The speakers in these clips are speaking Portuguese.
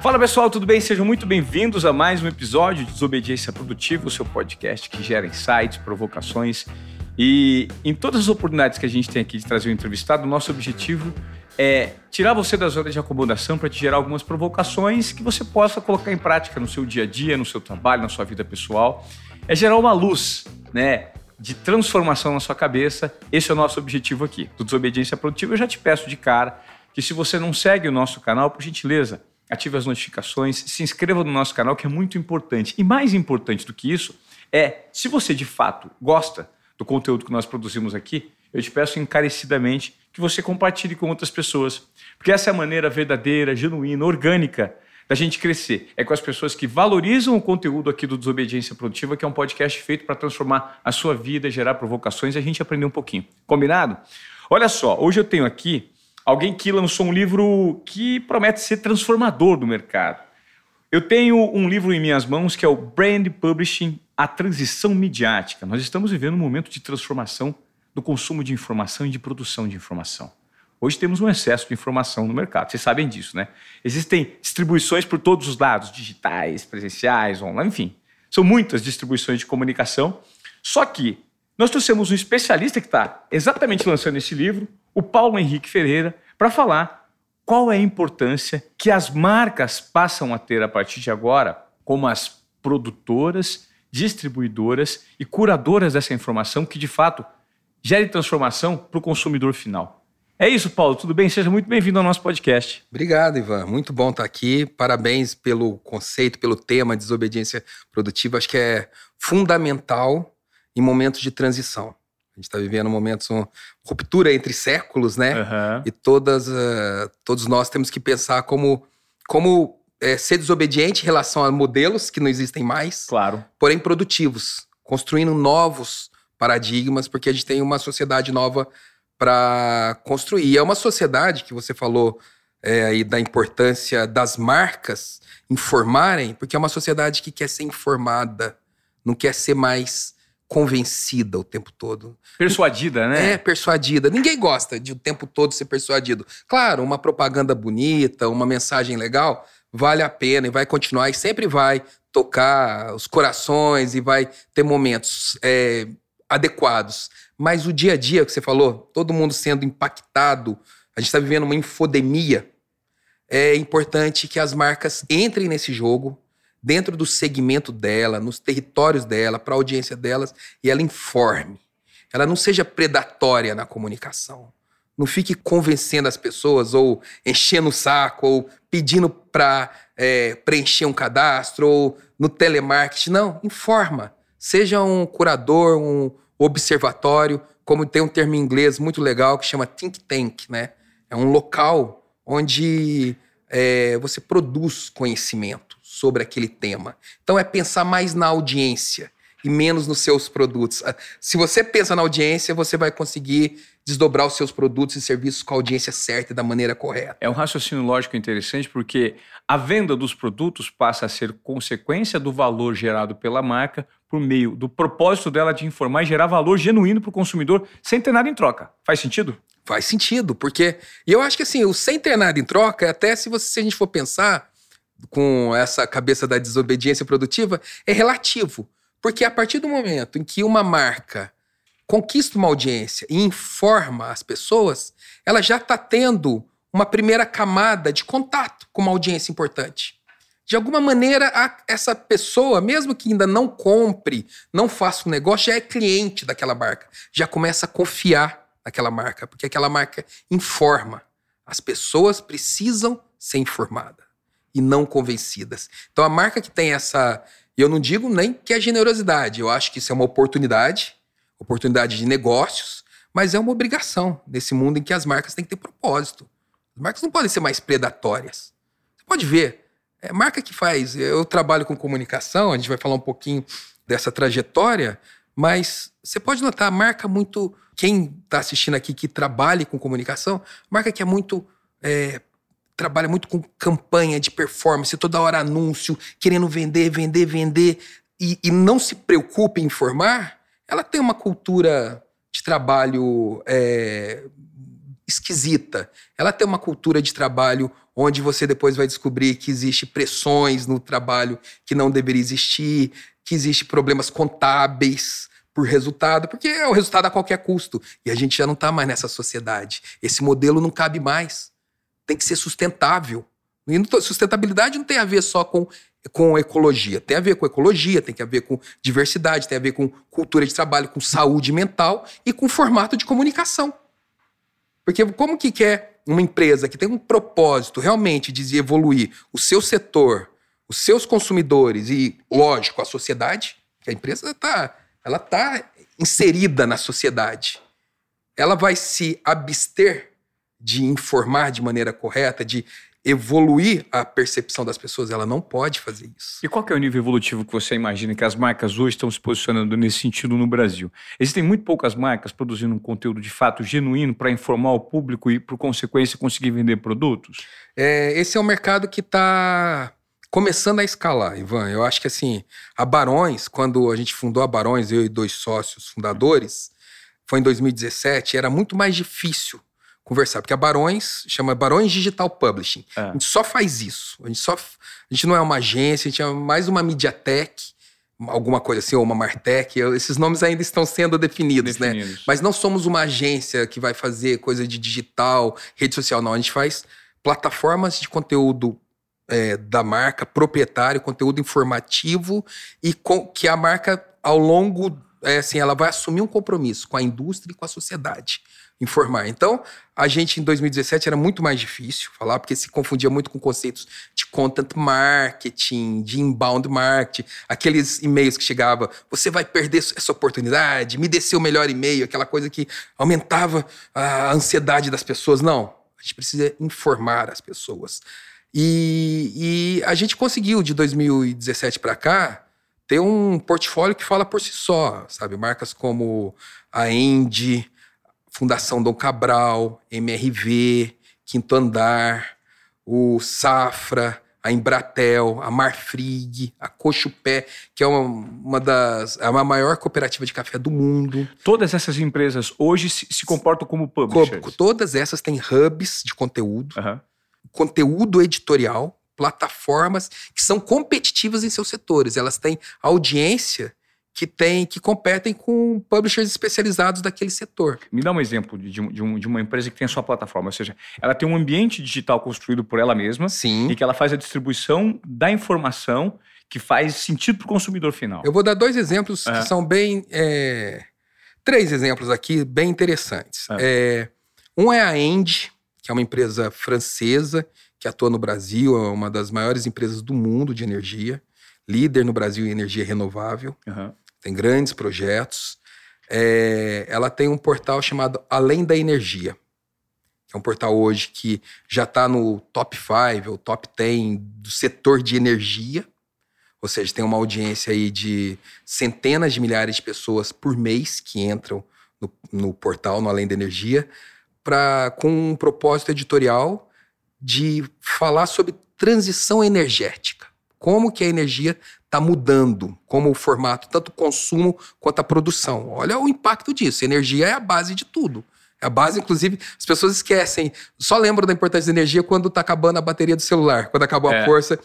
Fala pessoal, tudo bem? Sejam muito bem-vindos a mais um episódio de Desobediência Produtiva, o seu podcast que gera insights, provocações. E em todas as oportunidades que a gente tem aqui de trazer um entrevistado, nosso objetivo é tirar você da zona de acomodação para te gerar algumas provocações que você possa colocar em prática no seu dia a dia, no seu trabalho, na sua vida pessoal. É gerar uma luz, né? De transformação na sua cabeça. Esse é o nosso objetivo aqui. Do Desobediência Produtiva, eu já te peço de cara que se você não segue o nosso canal, por gentileza, ative as notificações, se inscreva no nosso canal, que é muito importante. E mais importante do que isso é, se você de fato gosta do conteúdo que nós produzimos aqui, eu te peço encarecidamente que você compartilhe com outras pessoas. Porque essa é a maneira verdadeira, genuína, orgânica da gente crescer. É com as pessoas que valorizam o conteúdo aqui do Desobediência Produtiva, que é um podcast feito para transformar a sua vida, gerar provocações e a gente aprender um pouquinho. Combinado? Olha só, hoje eu tenho aqui alguém que lançou um livro que promete ser transformador do mercado. Eu tenho um livro em minhas mãos que é o Brand Publishing, a transição midiática. Nós estamos vivendo um momento de transformação do consumo de informação e de produção de informação. Hoje temos um excesso de informação no mercado, vocês sabem disso, né? Existem distribuições por todos os lados, digitais, presenciais, online, enfim. São muitas distribuições de comunicação. Só que nós trouxemos um especialista que está exatamente lançando esse livro, o Paulo Henrique Ferreira, para falar qual é a importância que as marcas passam a ter a partir de agora, como as produtoras, distribuidoras e curadoras dessa informação que de fato gere transformação para o consumidor final. É isso, Paulo. Tudo bem? Seja muito bem-vindo ao nosso podcast. Obrigado, Ivan. Muito bom estar aqui. Parabéns pelo conceito, pelo tema desobediência produtiva. Acho que é fundamental em momentos de transição. A gente está vivendo um momento de ruptura entre séculos, né? Uhum. E todas, uh, todos nós temos que pensar como, como é, ser desobediente em relação a modelos que não existem mais. Claro. Porém produtivos, construindo novos paradigmas, porque a gente tem uma sociedade nova para construir. E é uma sociedade que você falou é, aí da importância das marcas informarem, porque é uma sociedade que quer ser informada, não quer ser mais convencida o tempo todo. Persuadida, né? É, persuadida. Ninguém gosta de o tempo todo ser persuadido. Claro, uma propaganda bonita, uma mensagem legal, vale a pena e vai continuar e sempre vai tocar os corações e vai ter momentos é, adequados. Mas o dia a dia que você falou, todo mundo sendo impactado, a gente está vivendo uma infodemia. É importante que as marcas entrem nesse jogo, dentro do segmento dela, nos territórios dela, para a audiência delas, e ela informe. Ela não seja predatória na comunicação. Não fique convencendo as pessoas, ou enchendo o saco, ou pedindo para é, preencher um cadastro, ou no telemarketing. Não, informa. Seja um curador, um observatório, como tem um termo em inglês muito legal que chama think tank, né? É um local onde é, você produz conhecimento sobre aquele tema. Então é pensar mais na audiência e menos nos seus produtos. Ah, se você pensa na audiência, você vai conseguir desdobrar os seus produtos e serviços com a audiência certa e da maneira correta. É um raciocínio lógico interessante porque a venda dos produtos passa a ser consequência do valor gerado pela marca por meio do propósito dela de informar e gerar valor genuíno para o consumidor sem ter nada em troca. Faz sentido? Faz sentido, porque. E eu acho que assim, o sem ter nada em troca, até se, você, se a gente for pensar com essa cabeça da desobediência produtiva, é relativo. Porque a partir do momento em que uma marca conquista uma audiência e informa as pessoas, ela já está tendo uma primeira camada de contato com uma audiência importante. De alguma maneira, essa pessoa, mesmo que ainda não compre, não faça um negócio, já é cliente daquela marca, já começa a confiar naquela marca, porque aquela marca informa. As pessoas precisam ser informadas e não convencidas. Então, a marca que tem essa. Eu não digo nem que é generosidade, eu acho que isso é uma oportunidade oportunidade de negócios, mas é uma obrigação nesse mundo em que as marcas têm que ter propósito. As marcas não podem ser mais predatórias. Você pode ver, é marca que faz. Eu trabalho com comunicação, a gente vai falar um pouquinho dessa trajetória, mas você pode notar a marca muito. Quem está assistindo aqui que trabalhe com comunicação, marca que é muito. É, trabalha muito com campanha de performance, toda hora anúncio, querendo vender, vender, vender, e, e não se preocupe em informar, ela tem uma cultura de trabalho é, esquisita. Ela tem uma cultura de trabalho onde você depois vai descobrir que existe pressões no trabalho que não deveria existir, que existe problemas contábeis por resultado, porque é o resultado a qualquer custo. E a gente já não está mais nessa sociedade. Esse modelo não cabe mais. Tem que ser sustentável. E sustentabilidade não tem a ver só com, com ecologia. Tem a ver com ecologia, tem a ver com diversidade, tem a ver com cultura de trabalho, com saúde mental e com formato de comunicação. Porque como que quer uma empresa que tem um propósito realmente de evoluir o seu setor, os seus consumidores e, lógico, a sociedade, que a empresa está ela tá inserida na sociedade. Ela vai se abster de informar de maneira correta, de evoluir a percepção das pessoas, ela não pode fazer isso. E qual é o nível evolutivo que você imagina que as marcas hoje estão se posicionando nesse sentido no Brasil? Existem muito poucas marcas produzindo um conteúdo de fato genuíno para informar o público e, por consequência, conseguir vender produtos? É, esse é um mercado que está começando a escalar, Ivan. Eu acho que assim, a Barões, quando a gente fundou a Barões, eu e dois sócios fundadores, foi em 2017, era muito mais difícil conversar, porque a Barões chama Barões Digital Publishing. É. A gente só faz isso. A gente só a gente não é uma agência, a gente é mais uma Mediatek, alguma coisa assim, ou uma Martech. Esses nomes ainda estão sendo definidos, né? definidos, né? Mas não somos uma agência que vai fazer coisa de digital, rede social, não. A gente faz plataformas de conteúdo é, da marca, proprietário, conteúdo informativo e com, que a marca, ao longo, é, assim, ela vai assumir um compromisso com a indústria e com a sociedade informar. Então, a gente em 2017 era muito mais difícil falar, porque se confundia muito com conceitos de content marketing, de inbound marketing, aqueles e-mails que chegava, você vai perder essa oportunidade, me dê seu melhor e-mail, aquela coisa que aumentava a ansiedade das pessoas. Não, a gente precisa informar as pessoas. E, e a gente conseguiu, de 2017 para cá, ter um portfólio que fala por si só, sabe? Marcas como a Endy, Fundação Dom Cabral, MRV, Quinto Andar, o Safra, a Embratel, a Marfrig, a Cochupé, que é uma, uma das é a maior cooperativa de café do mundo. Todas essas empresas hoje se, se comportam como publishers? Todas essas têm hubs de conteúdo, uhum. conteúdo editorial, plataformas que são competitivas em seus setores. Elas têm audiência que tem que competem com publishers especializados daquele setor. Me dá um exemplo de, de, um, de, uma empresa que tem a sua plataforma, ou seja, ela tem um ambiente digital construído por ela mesma Sim. e que ela faz a distribuição da informação que faz sentido para o consumidor final. Eu vou dar dois exemplos que são bem... É... Três exemplos aqui bem interessantes. É, um é a End, que é uma empresa francesa que atua no Brasil, é uma das maiores empresas do mundo de energia líder no Brasil em energia renovável, uhum. Tem grandes projetos. É, ela tem um portal chamado Além da Energia, é um portal hoje que já está no top 5 ou top 10 do setor de energia, ou seja, tem uma audiência aí de centenas de milhares de pessoas por mês que entram no, no portal, no Além da Energia, pra, com um propósito editorial de falar sobre transição energética como que a energia está mudando, como o formato, tanto o consumo quanto a produção. Olha o impacto disso. Energia é a base de tudo. É a base, inclusive, as pessoas esquecem, só lembram da importância da energia quando está acabando a bateria do celular, quando acabou é. a força.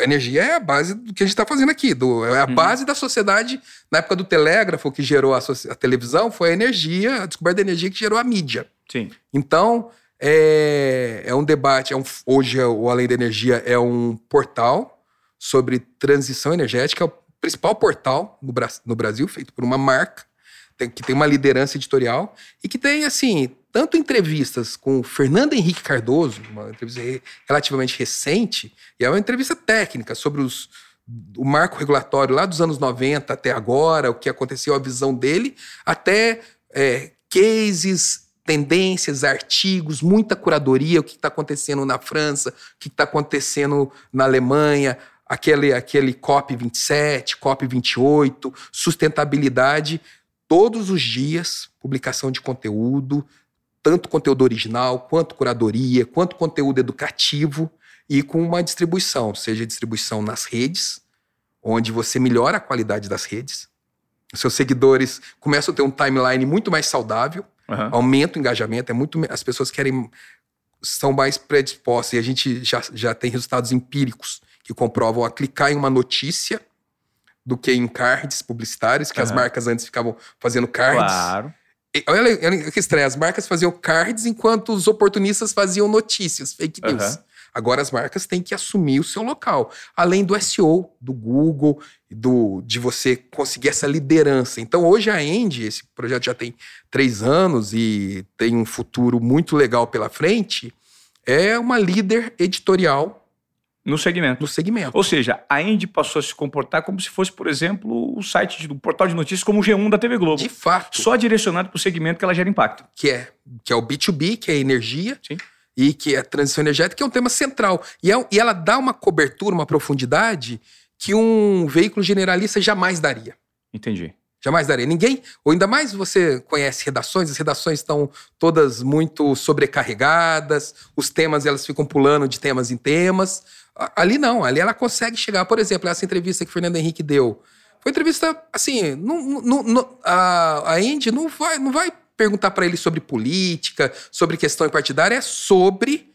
Energia é a base do que a gente está fazendo aqui, do, é a uhum. base da sociedade. Na época do telégrafo, que gerou a, a, televisão, foi a energia, a descoberta da energia que gerou a mídia. Sim. Então, é, é um debate, é um, hoje o Além da Energia é um portal sobre transição energética, é o principal portal no, Brasil, feito por uma marca, que tem uma liderança editorial e que tem, assim, tanto entrevistas com o Fernando Henrique Cardoso, uma entrevista relativamente recente, e é uma entrevista técnica sobre os, o marco regulatório lá dos anos 90 até agora, o que aconteceu, a visão dele, até é, cases, tendências, artigos, muita curadoria, o que está acontecendo na França, o que está acontecendo na Alemanha, aquele, aquele COP27, COP28, sustentabilidade, todos os dias, publicação de conteúdo, tanto conteúdo original, quanto curadoria, quanto conteúdo educativo, e com uma distribuição, seja distribuição nas redes, onde você melhora a qualidade das redes. Seus seguidores começam a ter um timeline muito mais saudável, Uhum. Aumenta o engajamento, é muito. As pessoas querem. são mais predispostas, e a gente já, já tem resultados empíricos que comprovam a clicar em uma notícia do que em cards publicitários, que uhum. as marcas antes ficavam fazendo cards. Claro. E, olha, olha que estranho, as marcas faziam cards enquanto os oportunistas faziam notícias, fake news. Uhum. Agora as marcas têm que assumir o seu local, além do SEO, do Google, do de você conseguir essa liderança. Então hoje a End, esse projeto já tem três anos e tem um futuro muito legal pela frente, é uma líder editorial no segmento. No segmento. Ou seja, a Indy passou a se comportar como se fosse, por exemplo, o site do portal de notícias como o G1 da TV Globo. De fato. Só direcionado para o segmento que ela gera impacto. Que é, que é o B2B, que é energia. Sim. E que é transição energética, que é um tema central. E, é, e ela dá uma cobertura, uma profundidade que um veículo generalista jamais daria. Entendi. Jamais daria. Ninguém, ou ainda mais você conhece redações, as redações estão todas muito sobrecarregadas, os temas elas ficam pulando de temas em temas. Ali não, ali ela consegue chegar. Por exemplo, essa entrevista que o Fernando Henrique deu. Foi entrevista, assim, a, a não vai, não vai perguntar para ele sobre política, sobre questão partidária, é sobre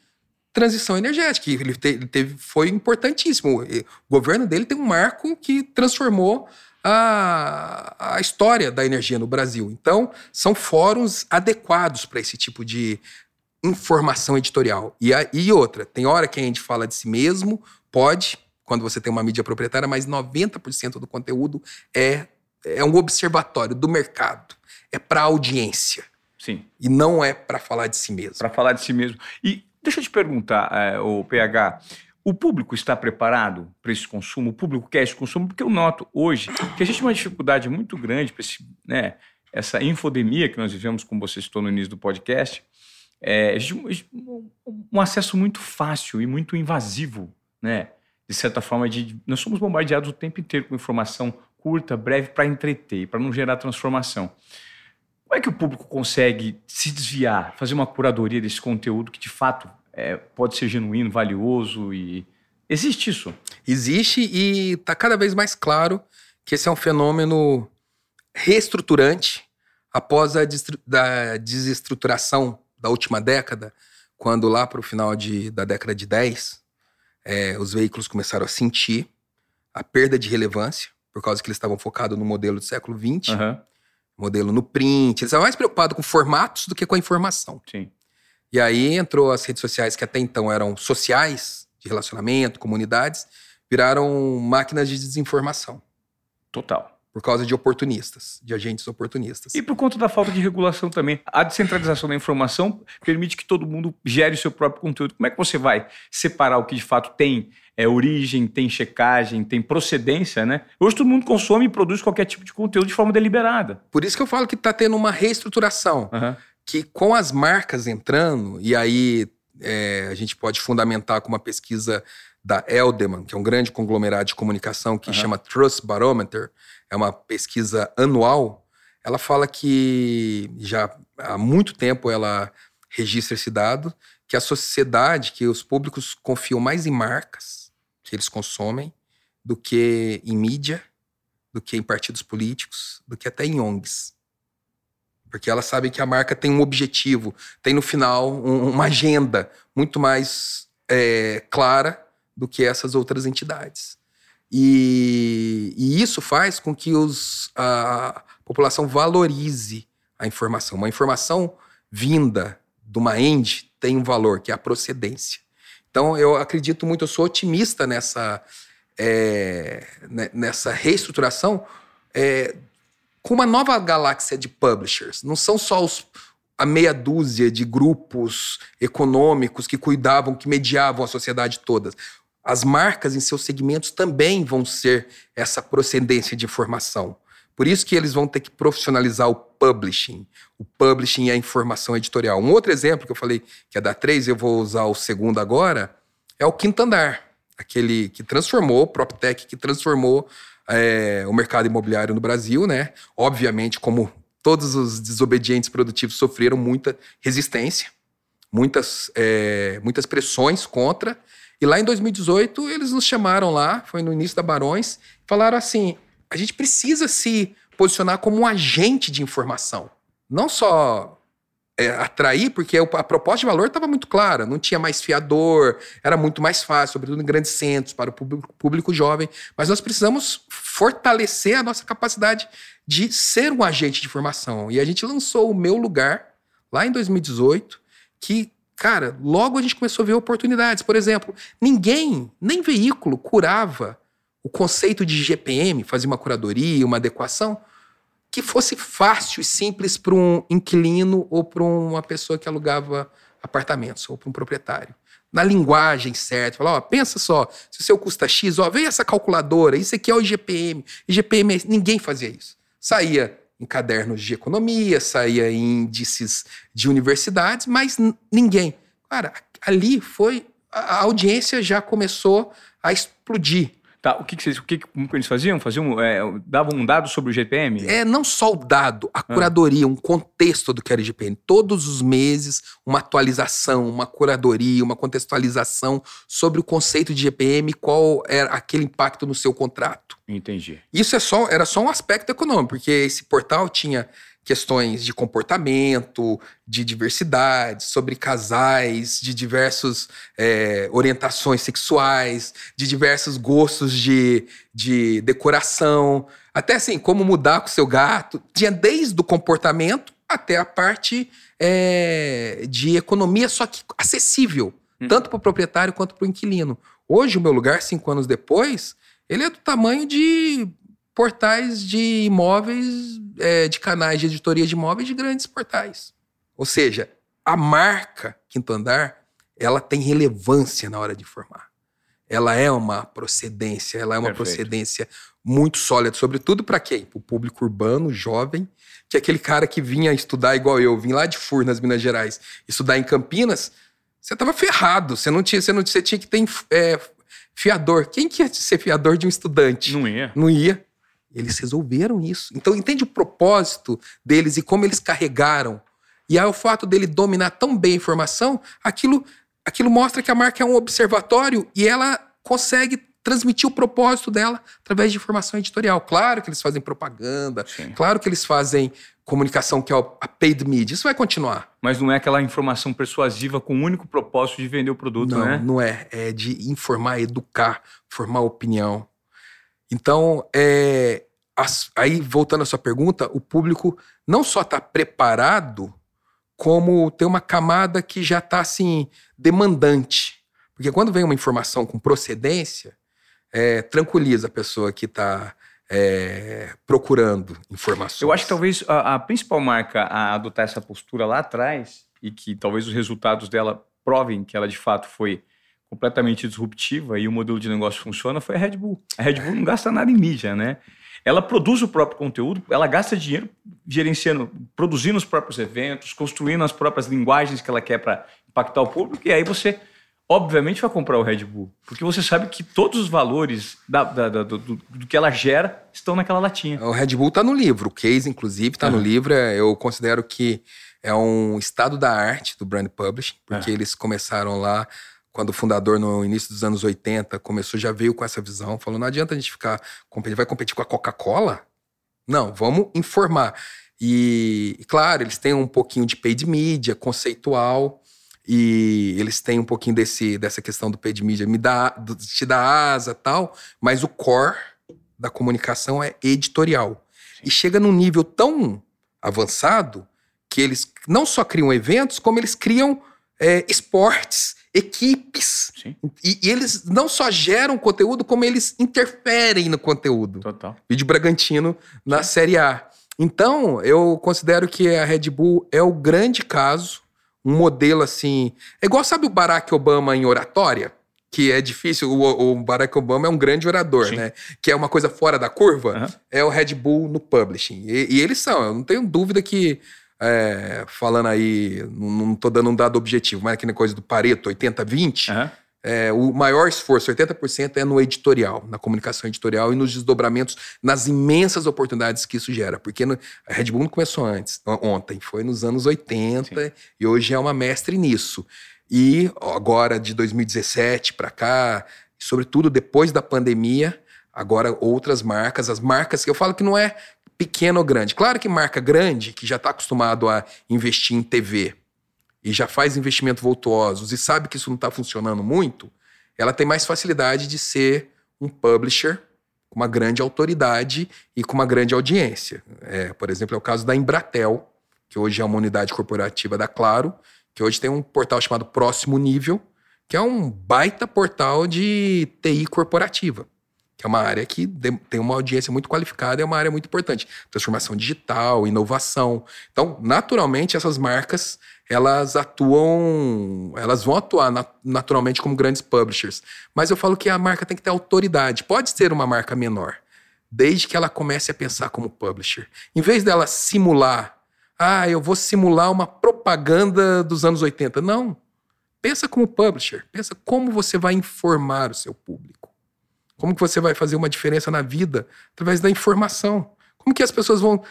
transição energética. Ele teve, foi importantíssimo. O governo dele tem um marco que transformou a, a história da energia no Brasil. Então, são fóruns adequados para esse tipo de informação editorial. E, a, e outra, tem hora que a gente fala de si mesmo, pode, quando você tem uma mídia proprietária, mas 90% do conteúdo é, é um observatório do mercado. É para audiência. Sim. E não é para falar de si mesmo. Para falar de si mesmo. E deixa eu te perguntar, é, o PH, o público está preparado para esse consumo? O público quer esse consumo? Porque eu noto hoje que a gente tem uma dificuldade muito grande para né, essa infodemia que nós vivemos, como você citou no início do podcast, é, um acesso muito fácil e muito invasivo, né? De certa forma, de, nós somos bombardeados o tempo inteiro com informação curta, breve, para entreter, para não gerar transformação. Como é que o público consegue se desviar, fazer uma curadoria desse conteúdo que de fato é, pode ser genuíno, valioso e existe isso? Existe e está cada vez mais claro que esse é um fenômeno reestruturante após a desestruturação da última década, quando lá para o final de, da década de 10, é, os veículos começaram a sentir a perda de relevância, por causa que eles estavam focados no modelo do século XX, uhum. modelo no print, eles estavam mais preocupados com formatos do que com a informação. Sim. E aí entrou as redes sociais que até então eram sociais, de relacionamento, comunidades, viraram máquinas de desinformação. Total por causa de oportunistas, de agentes oportunistas. E por conta da falta de regulação também. A descentralização da informação permite que todo mundo gere o seu próprio conteúdo. Como é que você vai separar o que de fato tem é, origem, tem checagem, tem procedência, né? Hoje todo mundo consome e produz qualquer tipo de conteúdo de forma deliberada. Por isso que eu falo que está tendo uma reestruturação. Uhum. Que com as marcas entrando, e aí é, a gente pode fundamentar com uma pesquisa da Eldeman, que é um grande conglomerado de comunicação que uhum. chama Trust Barometer, é uma pesquisa anual, ela fala que já há muito tempo ela registra esse dado, que a sociedade, que os públicos confiam mais em marcas que eles consomem do que em mídia, do que em partidos políticos, do que até em ONGs. Porque ela sabe que a marca tem um objetivo, tem no final um, uma agenda muito mais é, clara do que essas outras entidades. E, e isso faz com que os, a população valorize a informação. Uma informação vinda de uma end tem um valor, que é a procedência. Então, eu acredito muito, eu sou otimista nessa, é, nessa reestruturação é, com uma nova galáxia de publishers. Não são só os, a meia dúzia de grupos econômicos que cuidavam, que mediavam a sociedade toda as marcas em seus segmentos também vão ser essa procedência de informação. Por isso que eles vão ter que profissionalizar o publishing. O publishing e a informação editorial. Um outro exemplo que eu falei que é da três, eu vou usar o segundo agora, é o Quinto Andar. Aquele que transformou, o PropTech, que transformou é, o mercado imobiliário no Brasil, né? Obviamente, como todos os desobedientes produtivos sofreram muita resistência, muitas, é, muitas pressões contra, e lá em 2018, eles nos chamaram lá, foi no início da Barões, falaram assim: a gente precisa se posicionar como um agente de informação. Não só é, atrair, porque a proposta de valor estava muito clara, não tinha mais fiador, era muito mais fácil, sobretudo em grandes centros, para o público, público jovem. Mas nós precisamos fortalecer a nossa capacidade de ser um agente de formação. E a gente lançou o Meu Lugar, lá em 2018, que, cara, logo a gente começou a ver oportunidades. Por exemplo, ninguém, nem veículo, curava o conceito de GPM, fazia uma curadoria, uma adequação que fosse fácil e simples para um inquilino ou para uma pessoa que alugava apartamentos ou para um proprietário. Na linguagem certa, falar, ó, pensa só, se o seu custa X, ó, vem essa calculadora, isso aqui é o IGPM. IGPM, é ninguém fazia isso. Saía em cadernos de economia, saía em índices de universidades, mas ninguém. Cara, ali foi a audiência já começou a explodir Tá, o que, que, vocês, o que, que eles faziam? faziam é, davam um dado sobre o GPM? É, não só o dado, a curadoria, ah. um contexto do que era o GPM. Todos os meses, uma atualização, uma curadoria, uma contextualização sobre o conceito de GPM, qual era aquele impacto no seu contrato. Entendi. Isso é só, era só um aspecto econômico, porque esse portal tinha questões de comportamento, de diversidade, sobre casais, de diversas é, orientações sexuais, de diversos gostos de, de decoração, até assim, como mudar com seu gato. Tinha desde o comportamento até a parte é, de economia, só que acessível, hum. tanto para o proprietário quanto para o inquilino. Hoje, o meu lugar, cinco anos depois, ele é do tamanho de portais de imóveis, é, de canais de editoria de imóveis de grandes portais. Ou seja, a marca Quinto Andar, ela tem relevância na hora de formar. Ela é uma procedência, ela é uma Perfeito. procedência muito sólida, sobretudo para quem? Para o público urbano, jovem, que é aquele cara que vinha estudar igual eu, vim lá de Furnas, Minas Gerais, estudar em Campinas, você estava ferrado, você não tinha, você não você tinha que ter é, fiador. Quem que ia ser fiador de um estudante? Não ia. Não ia. Eles resolveram isso. Então, entende o propósito deles e como eles carregaram. E aí, o fato dele dominar tão bem a informação, aquilo, aquilo mostra que a marca é um observatório e ela consegue transmitir o propósito dela através de informação editorial. Claro que eles fazem propaganda, Sim. claro que eles fazem comunicação que é a paid media. Isso vai continuar. Mas não é aquela informação persuasiva com o único propósito de vender o produto, não, né? Não é. É de informar, educar, formar opinião. Então, é, as, aí voltando à sua pergunta, o público não só está preparado, como tem uma camada que já está assim demandante, porque quando vem uma informação com procedência, é, tranquiliza a pessoa que está é, procurando informações. Eu acho que talvez a, a, principal marca a adotar essa postura lá atrás e que talvez os resultados dela provem que ela de fato foi completamente disruptiva e o modelo de negócio funciona foi a Red Bull. A Red Bull não gasta nada em mídia, né? Ela produz o próprio conteúdo, ela gasta dinheiro gerenciando, produzindo os próprios eventos, construindo as próprias linguagens que ela quer para impactar o público, e aí você, obviamente, vai comprar o Red Bull, porque você sabe que todos os valores da, da, da, do, do, que ela gera estão naquela latinha. O Red Bull está no livro, o case, inclusive, está uhum. no livro. É, eu considero que é um estado da arte do brand publishing, porque uhum. eles começaram lá quando o fundador, no início dos anos 80, começou, já veio com essa visão, falou: não adianta a gente ficar. Vai competir com a Coca-Cola? Não, vamos informar. E, e, claro, eles têm um pouquinho de paid media, conceitual, e eles têm um pouquinho desse, dessa questão do paid media, me dá, te dá asa tal, mas o core da comunicação é editorial. E chega num nível tão avançado que eles não só criam eventos, como eles criam é, esportes equipes. E, e, eles não só geram conteúdo, como eles interferem no conteúdo. Total. Vídeo Bragantino na Sim. Série A. Então, eu considero que a Red Bull é o grande caso, um modelo assim. É igual, sabe o Barack Obama em oratória? Que é difícil, o, o Barack Obama é um grande orador, Sim. né? Que é uma coisa fora da curva, uhum. é o Red Bull no publishing. E, e eles são, eu não tenho dúvida que é, falando aí, não estou dando um dado objetivo, mas aquela coisa do Pareto, 80-20, uhum. é, o maior esforço, 80%, é no editorial, na comunicação editorial e nos desdobramentos, nas imensas oportunidades que isso gera. Porque no, a Red Bull não começou antes, ontem, foi nos anos 80 Sim. e hoje é uma mestre nisso. E agora, de 2017 para cá, sobretudo depois da pandemia, agora outras marcas, as marcas que eu falo que não é pequena ou grande. Claro que marca grande, que já está acostumado a investir em TV e já faz investimentos voltuosos e sabe que isso não está funcionando muito, ela tem mais facilidade de ser um publisher com uma grande autoridade e com uma grande audiência. É, por exemplo, é o caso da Embratel, que hoje é uma unidade corporativa da Claro, que hoje tem um portal chamado Próximo Nível, que é um baita portal de TI corporativa, é uma área que tem uma audiência muito qualificada, é uma área muito importante. Transformação digital, inovação. Então, naturalmente, essas marcas elas atuam, elas vão atuar naturalmente como grandes publishers. Mas eu falo que a marca tem que ter autoridade. Pode ser uma marca menor, desde que ela comece a pensar como publisher. Em vez dela simular, ah, eu vou simular uma propaganda dos anos 80. Não. Pensa como publisher. Pensa como você vai informar o seu público. Como que você vai fazer uma diferença na vida através da informação. Como que as pessoas vão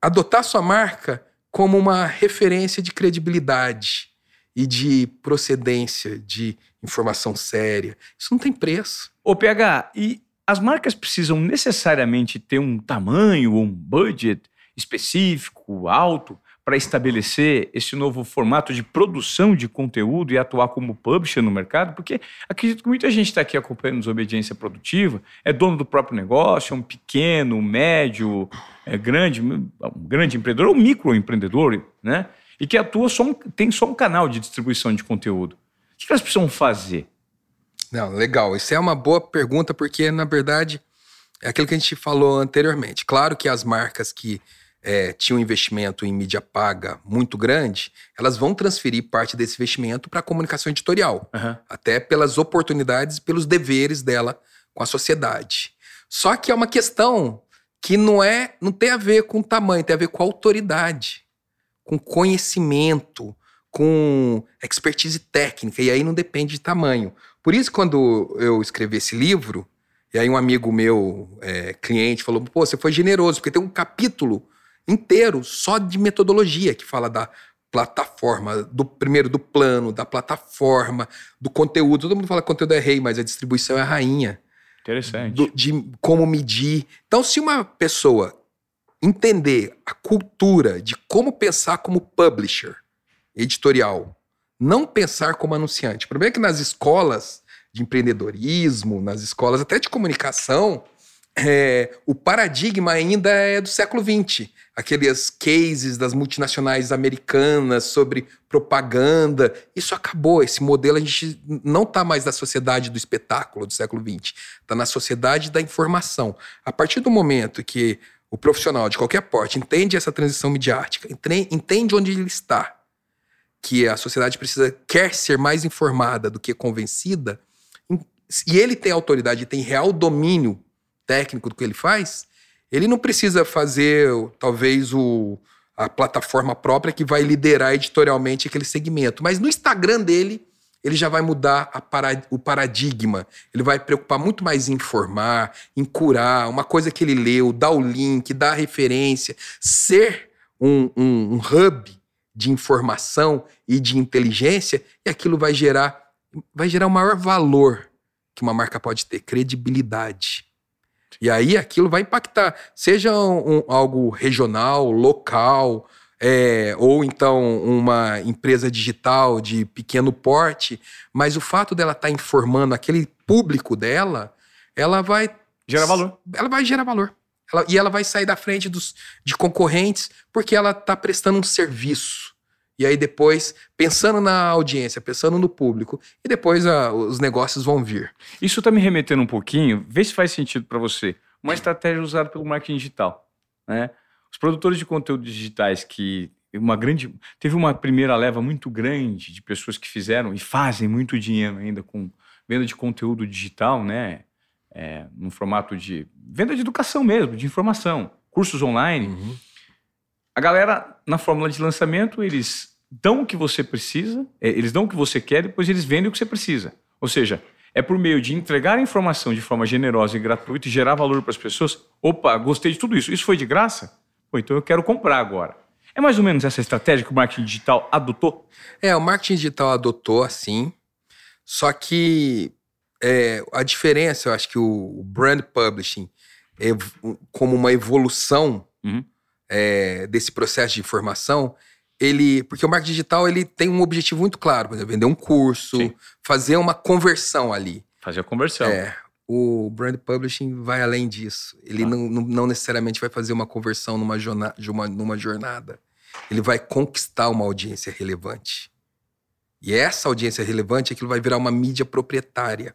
adotar sua marca como uma referência de credibilidade e de procedência, de informação séria. Isso não tem preço. Ô, PH, e as marcas precisam necessariamente ter um tamanho um budget específico, alto, para estabelecer esse novo formato de produção de conteúdo e atuar como publisher no mercado? Porque acredito que muita gente está aqui acompanhando Desobediência Produtiva, é dono do próprio negócio, é um pequeno, médio, é grande, um grande empreendedor ou um microempreendedor, né? E que atua só um, tem só um canal de distribuição de conteúdo. O que elas precisam fazer? Não, legal. Isso é uma boa pergunta, porque, na verdade, é aquilo que a gente falou anteriormente. Claro que as marcas que é, tinham um investimento em mídia paga muito grande, elas vão transferir parte desse investimento para a comunicação editorial, uhum. até pelas oportunidades e pelos deveres dela com a sociedade. Só que é uma questão que não é, não tem a ver com tamanho, tem a ver com autoridade, com conhecimento, com expertise técnica, e aí não depende de tamanho. Por isso, quando eu escrevi esse livro, e aí um amigo meu, é, cliente, falou: pô, você foi generoso, porque tem um capítulo inteiro só de metodologia que fala da plataforma, do primeiro do plano, da plataforma, do conteúdo. Todo mundo fala que conteúdo é rei, mas a distribuição é a rainha. Interessante. Do, de como medir. Então, se uma pessoa entender a cultura de como pensar como publisher editorial, não pensar como anunciante. O problema é que nas escolas de empreendedorismo, nas escolas até de comunicação, é, o paradigma ainda é do século XX. Aqueles cases das multinacionais americanas sobre propaganda. Isso acabou. Esse modelo a gente não está mais na sociedade do espetáculo do século XX. Está na sociedade da informação. A partir do momento que o profissional de qualquer porte entende essa transição midiática, entende onde ele está, que a sociedade precisa quer ser mais informada do que convencida, e ele tem autoridade, tem real domínio técnico do que ele faz, ele não precisa fazer, talvez, o, a plataforma própria que vai liderar editorialmente aquele segmento. Mas no Instagram dele, ele já vai mudar o paradigma. Ele vai preocupar muito mais em informar, em curar, uma coisa que ele leu, dar o link, dar a referência, ser um, um, um hub de informação e de inteligência, e aquilo vai gerar, vai gerar o maior valor que uma marca pode ter, credibilidade. E aí aquilo vai impactar, seja um, algo regional, local, é, ou então uma empresa digital de pequeno porte, mas o fato dela estar tá informando aquele público dela, ela vai. Gerar valor. Ela vai gerar valor. Ela, e ela vai sair da frente dos, de concorrentes porque ela está prestando um serviço. E aí depois, pensando na audiência, pensando no público, e depois a, os negócios vão vir. Isso está me remetendo um pouquinho, vê se faz sentido para você, uma estratégia usada pelo marketing digital. Né? Os produtores de conteúdo digitais que uma grande teve uma primeira leva muito grande de pessoas que fizeram e fazem muito dinheiro ainda com venda de conteúdo digital, né? É, no formato de venda de educação mesmo, de informação, cursos online. Uhum. A galera na fórmula de lançamento eles dão o que você precisa, é, eles dão o que você quer, depois eles vendem o que você precisa. Ou seja, é por meio de entregar a informação de forma generosa e gratuita e gerar valor para as pessoas. Opa, gostei de tudo isso. Isso foi de graça? Pô, então eu quero comprar agora. É mais ou menos essa estratégia que o marketing digital adotou? É, o marketing digital adotou assim. Só que é, a diferença, eu acho que o brand publishing, é, como uma evolução Uhum. é, desse processo de informação, ele, porque o marketing digital ele tem um objetivo muito claro, por exemplo, vender um curso, Sim. fazer uma conversão ali. Fazer a conversão. É, o brand publishing vai além disso. Ele Tá. não, não, necessariamente vai fazer uma conversão numa, jorna, de uma- numa jornada. Ele vai conquistar uma audiência relevante. E essa audiência relevante é que vai virar uma mídia proprietária.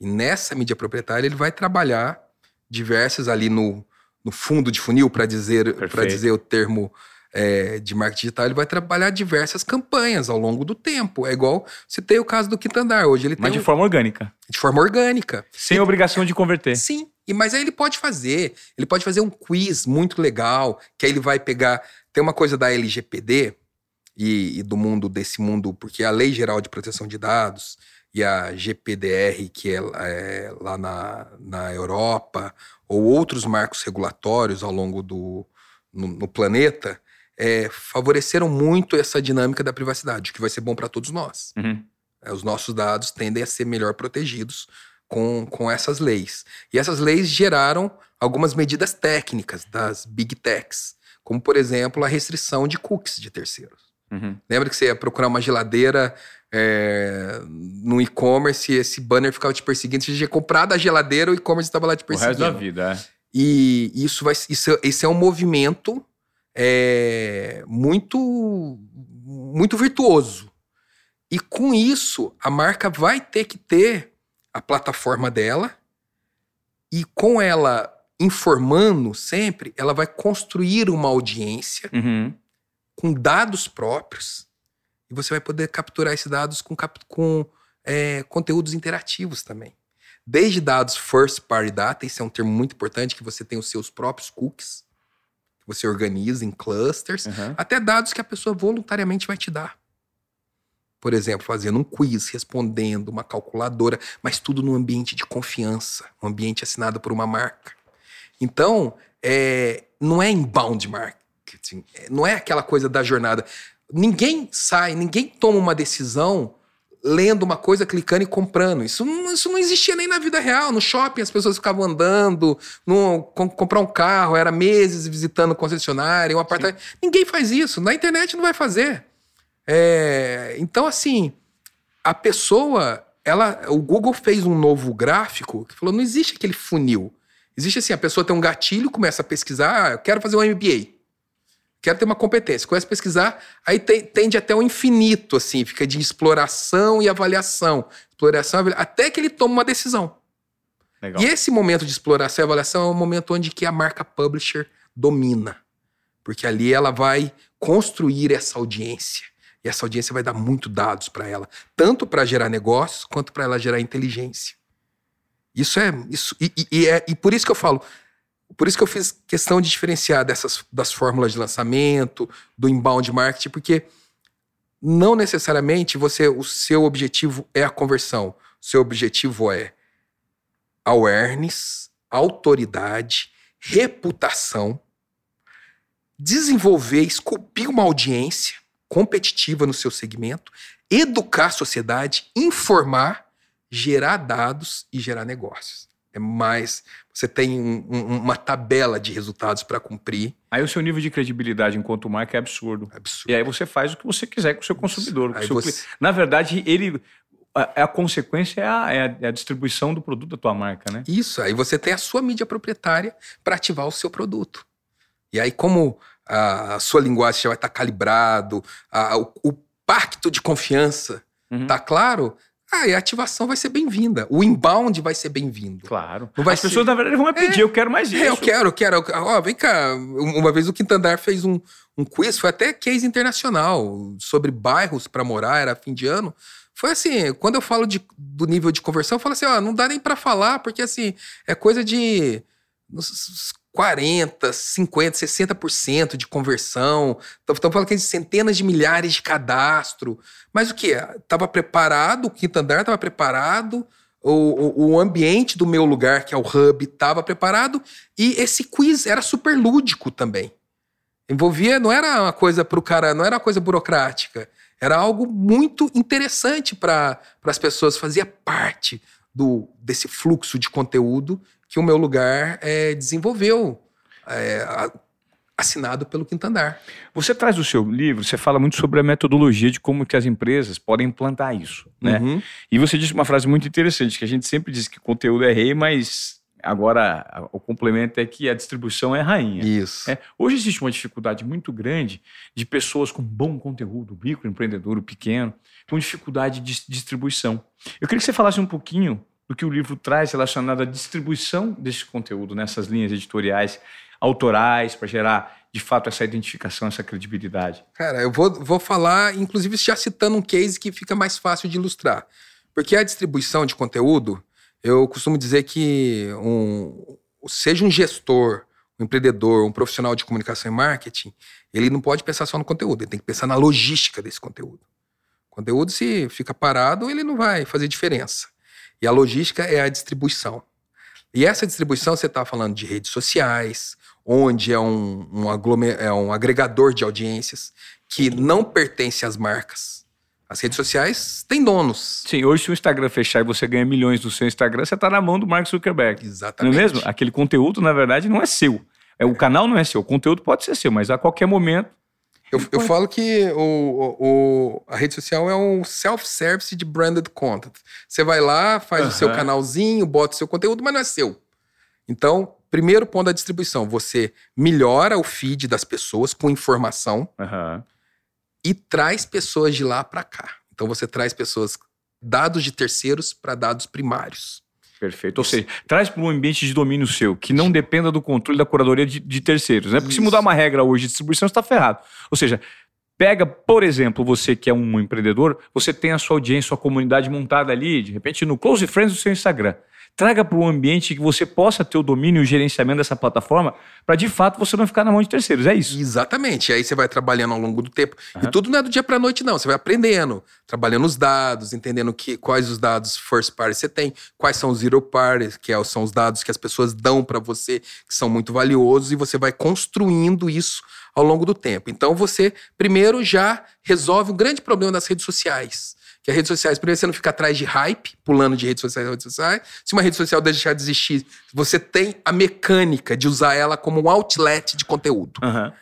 E nessa mídia proprietária ele vai trabalhar diversas ali no, no fundo de funil, para dizer, dizer o termo é, de marketing digital, ele vai trabalhar diversas campanhas ao longo do tempo. É igual, citei o caso do Quinto Andar. Hoje ele Mas tem de um- forma orgânica. de forma orgânica. Sem obrigação de converter. Sim, e mas aí ele pode fazer. Ele pode fazer um quiz muito legal, que aí ele vai pegar. Tem uma coisa da LGPD e, e do mundo desse mundo, porque a Lei Geral de Proteção de Dados e a GPDR, que é, é, lá na, na Europa, ou outros marcos regulatórios ao longo do no, no planeta, é, favoreceram muito essa dinâmica da privacidade, o que vai ser bom para todos nós. Uhum. É, Os nossos dados tendem a ser melhor protegidos com, com essas leis. E essas leis geraram algumas medidas técnicas das big techs, como, por exemplo, a restrição de cookies de terceiros. Uhum. Lembra que você ia procurar uma geladeira é, no e-commerce e esse banner ficava te perseguindo? Você tinha comprado a geladeira, o e-commerce estava lá te O perseguindo. resto da vida, é. E isso vai, isso, esse é um movimento é, muito, muito virtuoso. E com isso, a marca vai ter que ter a plataforma dela e com ela informando sempre, ela vai construir uma audiência Uhum. com dados próprios e você vai poder capturar esses dados com, com é, conteúdos interativos também. Desde dados first party data, esse é um termo muito importante, que você tem os seus próprios cookies, que você organiza em clusters, Uhum. até dados que a pessoa voluntariamente vai te dar. Por exemplo, fazendo um quiz, respondendo, uma calculadora, mas tudo num ambiente de confiança, um ambiente assinado por uma marca. Então, é, não é inbound marketing, é, não é aquela coisa da jornada. Ninguém sai, ninguém toma uma decisão lendo uma coisa, clicando e comprando. Isso, não- isso não existia nem na vida real. No shopping as pessoas ficavam andando, no, com- comprar um carro, era meses visitando concessionária, um apartamento. Ninguém faz isso. Na internet não vai fazer. É, então, assim, a pessoa, ela, o Google fez um novo gráfico que falou: não existe aquele funil. Existe assim, a pessoa tem um gatilho, começa a pesquisar, ah, eu quero fazer um MBA. Quero ter uma competência, começa a pesquisar, aí te- tende até o infinito, assim, fica de exploração e avaliação. Exploração, e até que ele toma uma decisão. Legal. E esse momento de exploração e avaliação é o momento onde que a marca publisher domina. Porque ali ela vai construir essa audiência. E essa audiência vai dar muito dados para ela, tanto para gerar negócios quanto para ela gerar inteligência. Isso é isso e, e- e é e por isso que eu falo, por isso que eu fiz questão de diferenciar dessas das fórmulas de lançamento, do inbound marketing, porque não necessariamente você o seu objetivo é a conversão. Seu objetivo é awareness, autoridade, reputação, desenvolver, esculpir uma audiência competitiva no seu segmento, educar a sociedade, informar, gerar dados e gerar negócios. É mais. Você tem um- um- uma tabela de resultados para cumprir. Aí o seu nível de credibilidade enquanto marca é absurdo. Absurdo. E aí você faz o que você quiser com o seu consumidor. com seu você- Na verdade, ele. A, a consequência é a, é a- é a distribuição do produto da tua marca, né? Isso, aí você tem a sua mídia proprietária para ativar o seu produto. E aí, como a, a sua linguagem já vai estar calibrado, a- o, o pacto de confiança Uhum. tá claro, aí a ativação vai ser bem-vinda. O inbound vai ser bem-vindo. Claro. Não vai As ser- pessoas, na verdade, vão pedir, eu quero mais isso. É, eu quero, eu quero. Ó, vem cá. Uma vez o Quinto Andar fez um, um quiz, foi até case internacional, sobre bairros para morar, era fim de ano. Foi assim, quando eu falo de- do nível de conversão, eu falo assim, ó, não dá nem para falar, porque assim, é coisa de 40, 50, 60% de conversão. Estamos falando aqui de centenas de milhares de cadastro. Mas o que? Estava preparado, o quinto andar estava preparado, o, o, o ambiente do meu lugar, que é o hub, estava preparado, e esse quiz era super lúdico também. Envolvia, não era uma coisa para o cara, não era uma coisa burocrática. Era algo muito interessante para as pessoas, fazia parte do, desse fluxo de conteúdo que o meu lugar eh, desenvolveu. É, assinado pelo Quinto Andar. Você traz o seu livro, você fala muito sobre a metodologia de como que as empresas podem implantar isso, né? Uhum. E você disse uma frase muito interessante, que a gente sempre diz que conteúdo é rei, mas agora o complemento é que a distribuição é rainha. Isso. É, hoje existe uma dificuldade muito grande de pessoas com bom conteúdo, microempreendedor, pequeno, com dificuldade de dis- distribuição. Eu queria que você falasse um pouquinho do que o livro traz relacionado à distribuição desse conteúdo nessas linhas editoriais autorais para gerar de fato essa identificação, essa credibilidade. Cara, eu vou, vou falar, inclusive já citando um case que fica mais fácil de ilustrar. Porque a distribuição de conteúdo, eu costumo dizer que um, seja um gestor, um empreendedor, um profissional de comunicação e marketing, ele não pode pensar só no conteúdo, ele tem que pensar na logística desse conteúdo. O conteúdo, se fica parado, ele não vai fazer diferença. E a logística é a distribuição. E essa distribuição, você está falando de redes sociais, onde é um, um, aglomer- é um agregador de audiências que não pertence às marcas. As redes sociais têm donos. Sim, hoje se o Instagram fechar e você ganha milhões do seu Instagram, você está na mão do Mark Zuckerberg. Não Exatamente. é mesmo? Aquele conteúdo, na verdade, não é seu. É, o canal não é seu, o conteúdo pode ser seu, mas a qualquer momento. Eu, eu falo que o, o- a rede social é um self-service de branded content. Você vai lá, faz o seu canalzinho, bota o seu conteúdo, mas não é seu. Então, primeiro ponto da distribuição, você melhora o feed das pessoas com informação Aham. e traz pessoas de lá para cá. Então você traz pessoas, dados de terceiros para dados primários. Perfeito. Ou seja, traz para um ambiente de domínio seu, que não dependa do controle da curadoria de, de terceiros. Né? Porque se Isso. mudar uma regra hoje de distribuição, você está ferrado. Ou seja, pega, por exemplo, você que é um empreendedor, você tem a sua audiência, sua comunidade montada ali, de repente, no Close Friends do seu Instagram. Traga para um ambiente que você possa ter o domínio e o gerenciamento dessa plataforma, para de fato você não ficar na mão de terceiros. É isso. Exatamente. Aí você vai trabalhando ao longo do tempo. Aham. E tudo não é do dia para noite, não. Você vai aprendendo, trabalhando os dados, entendendo que, quais os dados first party você tem, quais são os zero party, que é- são os dados que as pessoas dão para você, que são muito valiosos, e você vai construindo isso ao longo do tempo. Então você, primeiro, já resolve um grande problema das redes sociais. As redes sociais, primeiro, você não fica atrás de hype, pulando de redes sociais a redes sociais. Se uma rede social deixar de existir, você tem a mecânica de usar ela como um outlet de conteúdo. Aham.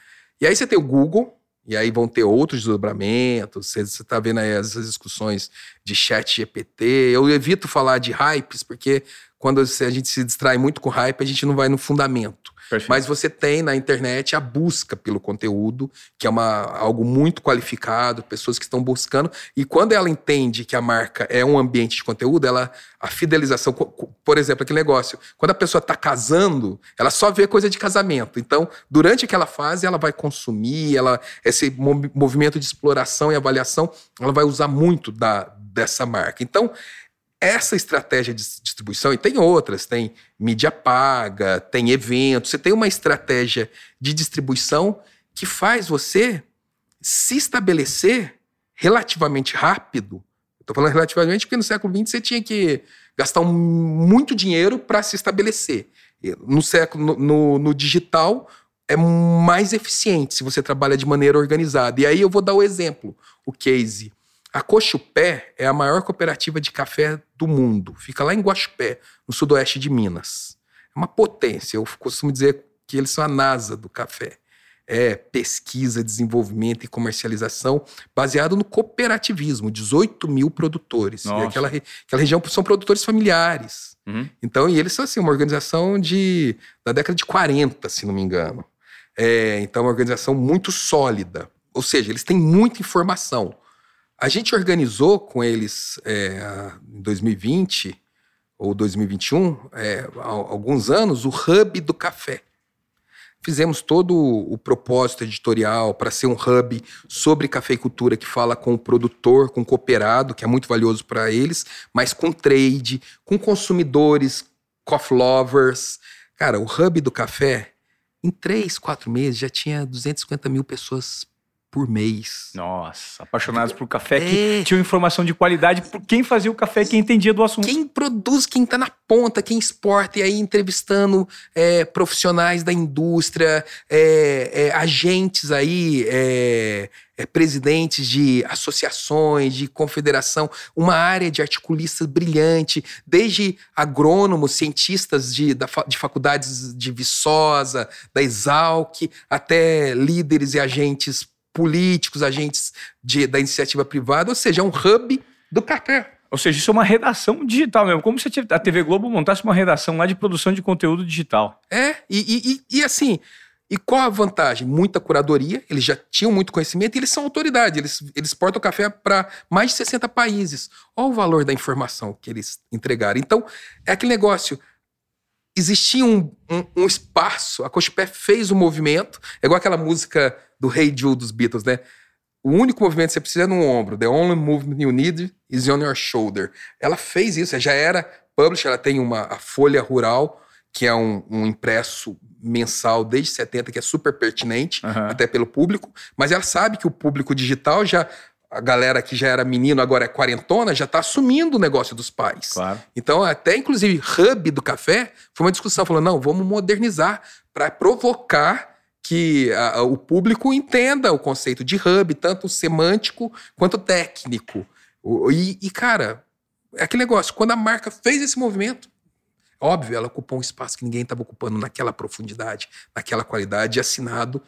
E aí você tem o Google, e aí vão ter outros desdobramentos. Você está vendo aí essas discussões de chat GPT. Eu evito falar de hypes, porque quando a gente se distrai muito com hype, a gente não vai no fundamento. Perfeito. Mas você tem na internet a busca pelo conteúdo, que é uma, algo muito qualificado, pessoas que estão buscando. E quando ela entende que a marca é um ambiente de conteúdo, ela a fidelização, por exemplo, aquele negócio. Quando a pessoa está casando, ela só vê coisa de casamento. Então, durante aquela fase, ela vai consumir, ela esse mo- movimento de exploração e avaliação, ela vai usar muito da, dessa marca. Então, essa estratégia de distribuição, e tem outras, tem mídia paga, tem eventos, você tem uma estratégia de distribuição que faz você se estabelecer relativamente rápido. Estou falando relativamente porque no século XX você tinha que gastar um- muito dinheiro para se estabelecer. No século, no, no digital, é mais eficiente se você trabalha de maneira organizada. E aí eu vou dar o exemplo, o case. A Cochupé é a maior cooperativa de café do mundo. Fica lá em Guaxupé, no sudoeste de Minas. É uma potência. Eu costumo dizer que eles são a NASA do café. É pesquisa, desenvolvimento e comercialização baseado no cooperativismo. 18 mil produtores. E aquela, aquela região são produtores familiares. Uhum. Então, e eles são assim, uma organização de, da década de 40, se não me engano. É, então, uma organização muito sólida. Ou seja, eles têm muita informação. A gente organizou com eles é, em 2020 ou 2021, é, há alguns anos, o Hub do Café. Fizemos todo o propósito editorial para ser um hub sobre cafeicultura que fala com o produtor, com o cooperado, que é muito valioso para eles, mas com trade, com consumidores, coffee lovers. Cara, o hub do café, em três, quatro meses, já tinha 250 mil pessoas por mês. Nossa, apaixonados por café é. que tinham informação de qualidade por quem fazia o café, quem entendia do assunto. Quem produz, quem está na ponta, quem exporta, e aí entrevistando é, profissionais da indústria, é, é agentes aí, é, é, presidentes de associações, de confederação, uma área de articulistas brilhante, desde agrônomos, cientistas de, da, de faculdades de Viçosa, da Exalc, até líderes e agentes políticos, agentes de, da iniciativa privada, ou seja, é um hub do café. Ou seja, isso é uma redação digital mesmo. Como se a TV Globo montasse uma redação lá de produção de conteúdo digital. É, e, e, e assim, e qual a vantagem? Muita curadoria, eles já tinham muito conhecimento e eles são autoridade, eles, eles exportam café para mais de 60 países. Olha o valor da informação que eles entregaram. Então, é aquele negócio. Existia um, um, um espaço, a Cochipé fez o um movimento, é igual aquela música do Hey Jude dos Beatles, né? O único movimento que você precisa é no ombro. The only movement you need is on your shoulder. Ela fez isso, ela já era publisher, ela tem uma a Folha Rural, que é um, um impresso mensal desde 70, que é super pertinente, uhum. até pelo público, mas ela sabe que o público digital já. A galera que já era menino, agora é quarentona, já está assumindo o negócio dos pais. Claro. Então, até inclusive, hub do café foi uma discussão, falou: não, vamos modernizar para provocar que a, o público entenda o conceito de hub, tanto semântico quanto técnico. E, e, cara, é aquele negócio, quando a marca fez esse movimento, óbvio, ela ocupou um espaço que ninguém estava ocupando naquela profundidade, naquela qualidade, assinado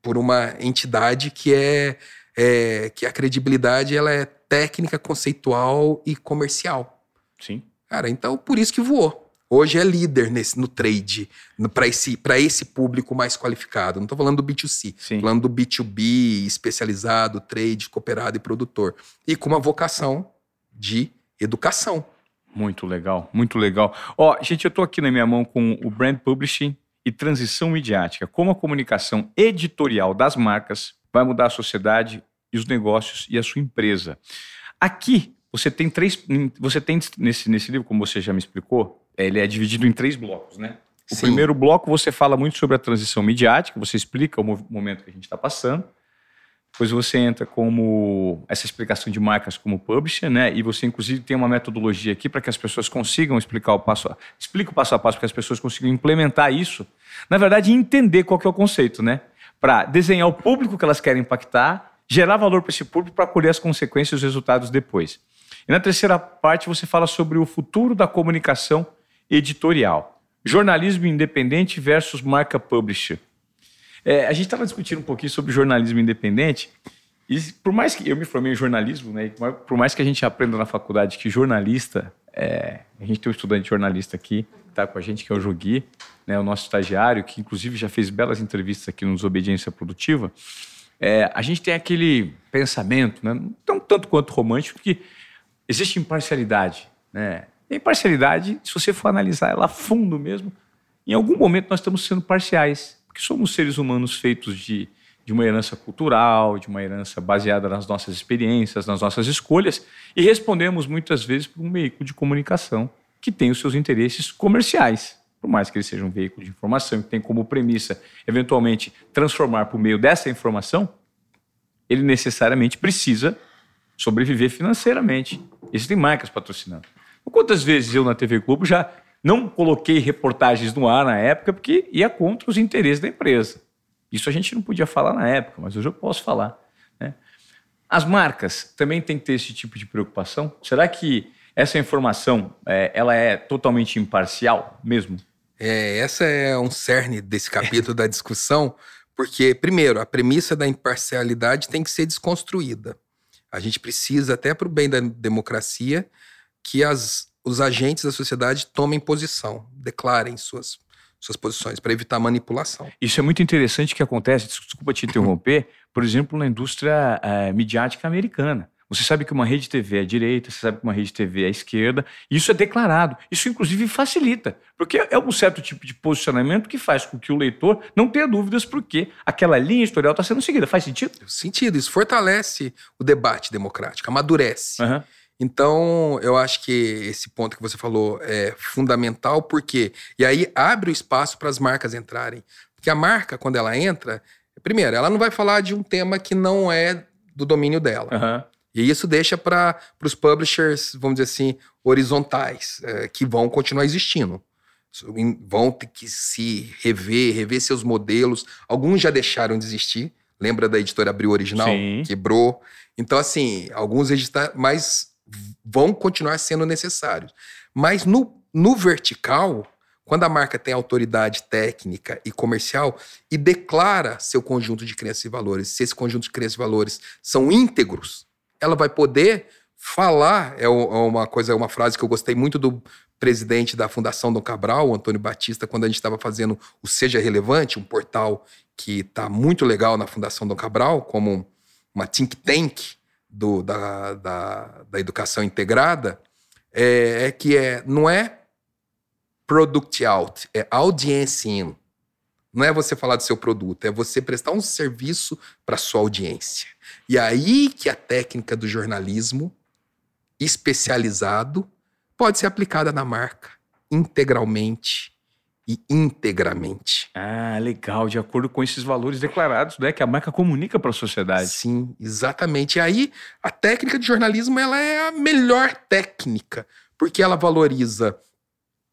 por uma entidade que é, é que a credibilidade ela é técnica, conceitual e comercial. Sim. Cara, então por isso que voou hoje é líder nesse, no trade, para esse, esse público mais qualificado. Não estou falando do B2C, estou falando do B2B, especializado, trade, cooperado e produtor. E com uma vocação de educação. Muito legal, muito legal. Ó, gente, eu estou aqui na minha mão com o Brand Publishing e Transição Midiática. Como a comunicação editorial das marcas vai mudar a sociedade e os negócios e a sua empresa. Aqui você tem três. Você tem nesse, nesse livro, como você já me explicou, ele é dividido em três blocos, né? O Sim. primeiro bloco você fala muito sobre a transição midiática, você explica o momento que a gente está passando. Depois você entra como essa explicação de marcas como publisher, né? E você inclusive tem uma metodologia aqui para que as pessoas consigam explicar o passo a explica o passo a passo para que as pessoas consigam implementar isso. Na verdade, entender qual que é o conceito, né? Para desenhar o público que elas querem impactar, gerar valor para esse público para colher as consequências e os resultados depois. E na terceira parte você fala sobre o futuro da comunicação editorial. Jornalismo independente versus marca publisher. É, a gente estava discutindo um pouquinho sobre jornalismo independente. E por mais que eu me formei em jornalismo, né, por mais que a gente aprenda na faculdade que jornalista, é, a gente tem um estudante jornalista aqui está com a gente, que é o Jogui, né, o nosso estagiário, que inclusive já fez belas entrevistas aqui no Desobediência Produtiva. É, a gente tem aquele pensamento, né, não tanto quanto romântico, que existe imparcialidade. Né? E imparcialidade, se você for analisar ela a fundo mesmo, em algum momento nós estamos sendo parciais, porque somos seres humanos feitos de, de uma herança cultural, de uma herança baseada nas nossas experiências, nas nossas escolhas, e respondemos muitas vezes por um veículo de comunicação que tem os seus interesses comerciais. Por mais que ele seja um veículo de informação que tem como premissa, eventualmente, transformar por meio dessa informação, ele necessariamente precisa sobreviver financeiramente. Existem marcas patrocinando. Quantas vezes eu na TV Globo já não coloquei reportagens no ar na época porque ia contra os interesses da empresa. Isso a gente não podia falar na época, mas hoje eu posso falar. Né? As marcas também têm que ter esse tipo de preocupação? Será que essa informação é, ela é totalmente imparcial mesmo? É, essa é um cerne desse capítulo da discussão, porque, primeiro, a premissa da imparcialidade tem que ser desconstruída. A gente precisa, até para o bem da democracia, que as, os agentes da sociedade tomem posição, declarem suas, suas posições, para evitar manipulação. Isso é muito interessante que acontece, desculpa te interromper, por exemplo, na indústria é, midiática americana. Você sabe que uma rede TV é direita, você sabe que uma rede TV é esquerda, e isso é declarado. Isso, inclusive, facilita, porque é um certo tipo de posicionamento que faz com que o leitor não tenha dúvidas porque aquela linha editorial está sendo seguida. Faz sentido? Sentido. Isso fortalece o debate democrático, amadurece. Uhum. Então, eu acho que esse ponto que você falou é fundamental, porque. E aí abre o espaço para as marcas entrarem. Porque a marca, quando ela entra, primeiro, ela não vai falar de um tema que não é do domínio dela. Aham. E isso deixa para os publishers, vamos dizer assim, horizontais, é, que vão continuar existindo. Vão ter que se rever, rever seus modelos. Alguns já deixaram de existir. Lembra da editora Abril Original? Sim. Quebrou. Então, assim, alguns edita mas vão continuar sendo necessários. Mas no, no vertical, quando a marca tem autoridade técnica e comercial e declara seu conjunto de crenças e valores, se esse conjunto de crenças e valores são íntegros, ela vai poder falar. É é uma coisa, é uma frase que eu gostei muito do presidente da Fundação Dom Cabral, Antônio Batista, quando a gente estava fazendo o Seja Relevante, um portal que está muito legal na Fundação Dom Cabral, como uma think tank do- da, da, da educação integrada, é, é que é, não é product out, é audience in. Não é você falar do seu produto, é você prestar um serviço para sua audiência. E aí que a técnica do jornalismo especializado pode ser aplicada na marca integralmente e integramente. Ah, legal. De acordo com esses valores declarados, né? Que a marca comunica para a sociedade. Sim, exatamente. E aí, a técnica de jornalismo ela é a melhor técnica, porque ela valoriza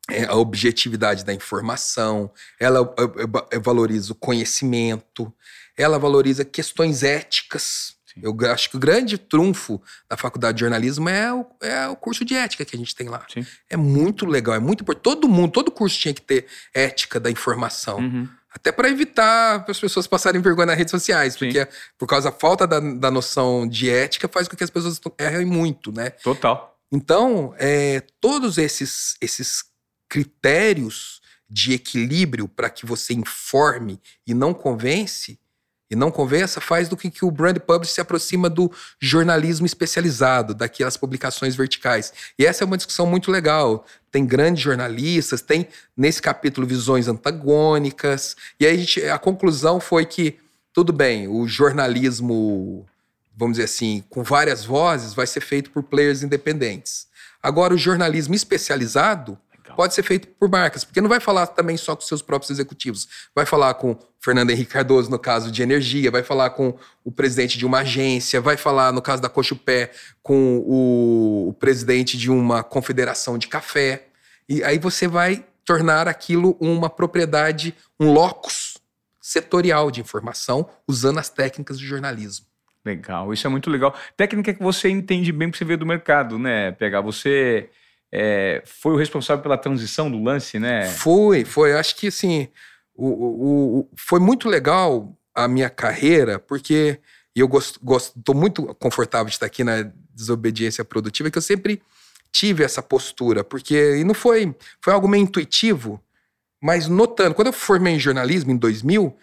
é, a objetividade da informação, ela é, é, valoriza o conhecimento, ela valoriza questões éticas. Sim. Eu acho que o grande trunfo da faculdade de jornalismo é o, é o curso de ética que a gente tem lá. Sim. É muito legal, é muito importante. Todo mundo, todo curso tinha que ter ética da informação. Uhum. Até para evitar as pessoas passarem vergonha nas redes sociais, Sim. porque por causa da falta da, da noção de ética faz com que as pessoas errem muito, né? Total. Então, é, todos esses, esses critérios de equilíbrio para que você informe e não convence e não convença faz do que, que o brand publish se aproxima do jornalismo especializado, daquelas publicações verticais. E essa é uma discussão muito legal. Tem grandes jornalistas, tem nesse capítulo visões antagônicas. E aí a, gente, a conclusão foi que tudo bem, o jornalismo, vamos dizer assim, com várias vozes, vai ser feito por players independentes. Agora, o jornalismo especializado. Pode ser feito por marcas, porque não vai falar também só com seus próprios executivos. Vai falar com Fernando Henrique Cardoso, no caso de energia, vai falar com o presidente de uma agência, vai falar, no caso da Cochupé, com o, o presidente de uma confederação de café. E aí você vai tornar aquilo uma propriedade, um locus setorial de informação, usando as técnicas de jornalismo. Legal, isso é muito legal. Técnica que você entende bem porque você veio do mercado, né? Pegar você é, foi o responsável pela transição do lance, né? Foi, foi. Acho que assim, o, o- o- foi muito legal a minha carreira, porque eu gosto, gosto, tô muito confortável de estar aqui na desobediência produtiva, que eu sempre tive essa postura, porque e não foi, foi algo meio intuitivo, mas notando, quando eu formei em jornalismo em 2000,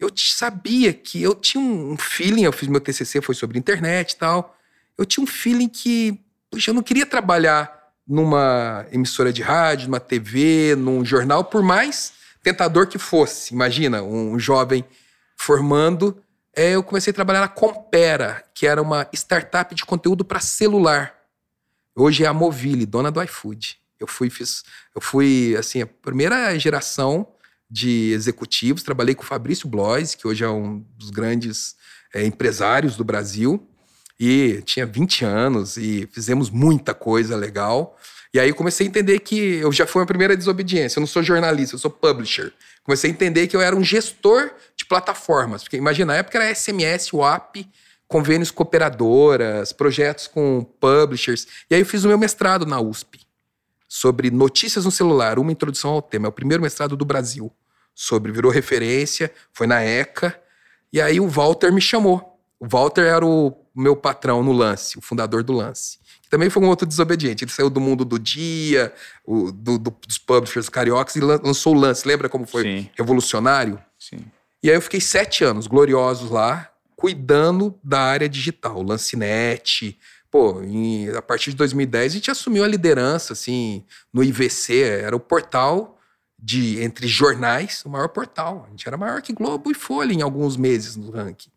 eu sabia que eu tinha um feeling, eu fiz meu TCC foi sobre internet e tal, eu tinha um feeling que, puxa, eu não queria trabalhar numa emissora de rádio, numa TV, num jornal, por mais tentador que fosse. Imagina, um jovem formando. É, eu comecei a trabalhar na Compera, que era uma startup de conteúdo para celular. Hoje é a Movile, dona do iFood. Eu fui, fiz, eu fui assim, a primeira geração de executivos. Trabalhei com o Fabrício Blois, que hoje é um dos grandes é, empresários do Brasil. E tinha 20 anos e fizemos muita coisa legal. E aí comecei a entender que eu já fui a primeira desobediência. Eu não sou jornalista, eu sou publisher. Comecei a entender que eu era um gestor de plataformas. Porque imagina, na época era SMS, WAP, convênios com operadoras, projetos com publishers. E aí eu fiz o meu mestrado na USP sobre notícias no celular, uma introdução ao tema. É o primeiro mestrado do Brasil. Sobre, virou referência, foi na ECA. E aí o Walter me chamou. O Walter era o meu patrão no Lance, o fundador do Lance. Que também foi um outro desobediente. Ele saiu do mundo do dia, o- do- do- dos publishers cariocas e lan- lançou o Lance. Lembra como foi Sim, revolucionário? sim. E aí eu fiquei sete anos gloriosos lá, cuidando da área digital, Lancinete. Pô, em- a partir de 2010 a gente assumiu a liderança, assim, no IVC, era o portal de entre jornais, o maior portal. A gente era maior que Globo e Folha em alguns meses no ranking.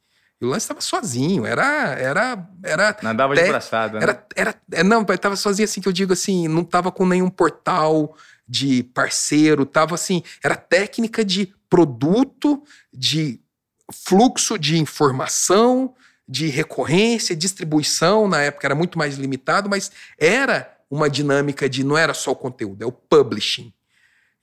O Lance estava sozinho, era era era Nadava de braçada, né? era, era, é, não, eu tava sozinho assim, que eu digo assim, não tava com nenhum portal de parceiro, tava assim, era técnica de produto, de fluxo de informação, de recorrência, distribuição, na época era muito mais limitado, mas era uma dinâmica de não era só o conteúdo, é o publishing.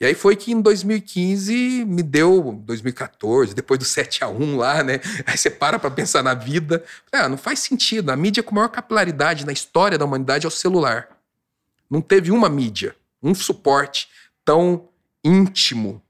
E aí foi que em 2015 me deu, 2014, depois do 7 a 1 lá, né? Aí você para para pensar na vida. Ah, não faz sentido. A mídia com maior capilaridade na história da humanidade é o celular. Não teve uma mídia, um suporte tão íntimo,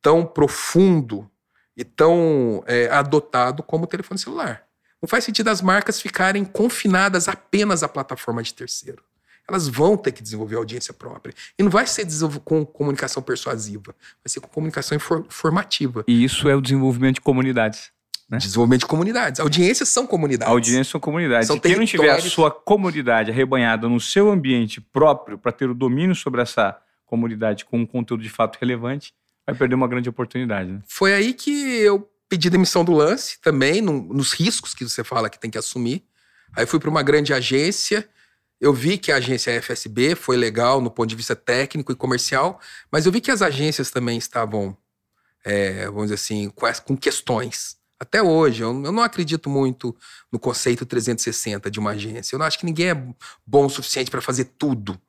tão profundo e tão é, adotado como o telefone celular. Não faz sentido as marcas ficarem confinadas apenas à plataforma de terceiro elas vão ter que desenvolver audiência própria. E não vai ser com comunicação persuasiva, vai ser com comunicação informativa. E isso é o desenvolvimento de comunidades. Né? Desenvolvimento de comunidades. Audiências são comunidades. Audiências são comunidades. São e quem não tiver a sua comunidade arrebanhada no seu ambiente próprio para ter o domínio sobre essa comunidade com um conteúdo de fato relevante, vai perder uma grande oportunidade. Né? Foi aí que eu pedi demissão do lance também, no, nos riscos que você fala que tem que assumir. Aí fui para uma grande agência eu vi que a agência FSB foi legal no ponto de vista técnico e comercial, mas eu vi que as agências também estavam, é, vamos dizer assim, com questões. Até hoje, eu não acredito muito no conceito 360 de uma agência. Eu não acho que ninguém é bom o suficiente para fazer tudo.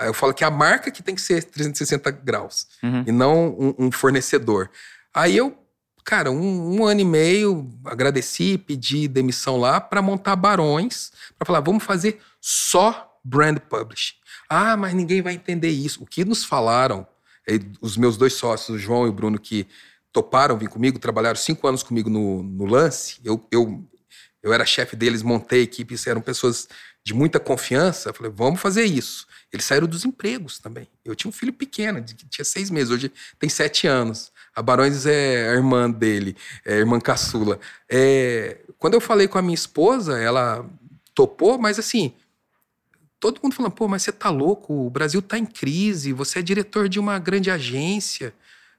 Eu falo que é a marca que tem que ser 360 graus uhum. e não um, um, fornecedor. Aí eu, cara, um, um, ano e meio, agradeci, pedi demissão lá para montar barões, para falar, vamos fazer só brand publishing. Ah, mas ninguém vai entender isso. O que nos falaram, os meus dois sócios, o João e o Bruno, que toparam vir comigo, trabalharam cinco anos comigo no, no lance. Eu, eu, eu era chefe deles, montei a equipe, eram pessoas de muita confiança. Eu falei, vamos fazer isso. Eles saíram dos empregos também. Eu tinha um filho pequeno, que tinha seis meses, hoje tem sete anos. A Barões é a irmã dele, é a irmã caçula. É, quando eu falei com a minha esposa, ela topou, mas assim, todo mundo falando, pô, mas você tá louco, o Brasil tá em crise, você é diretor de uma grande agência,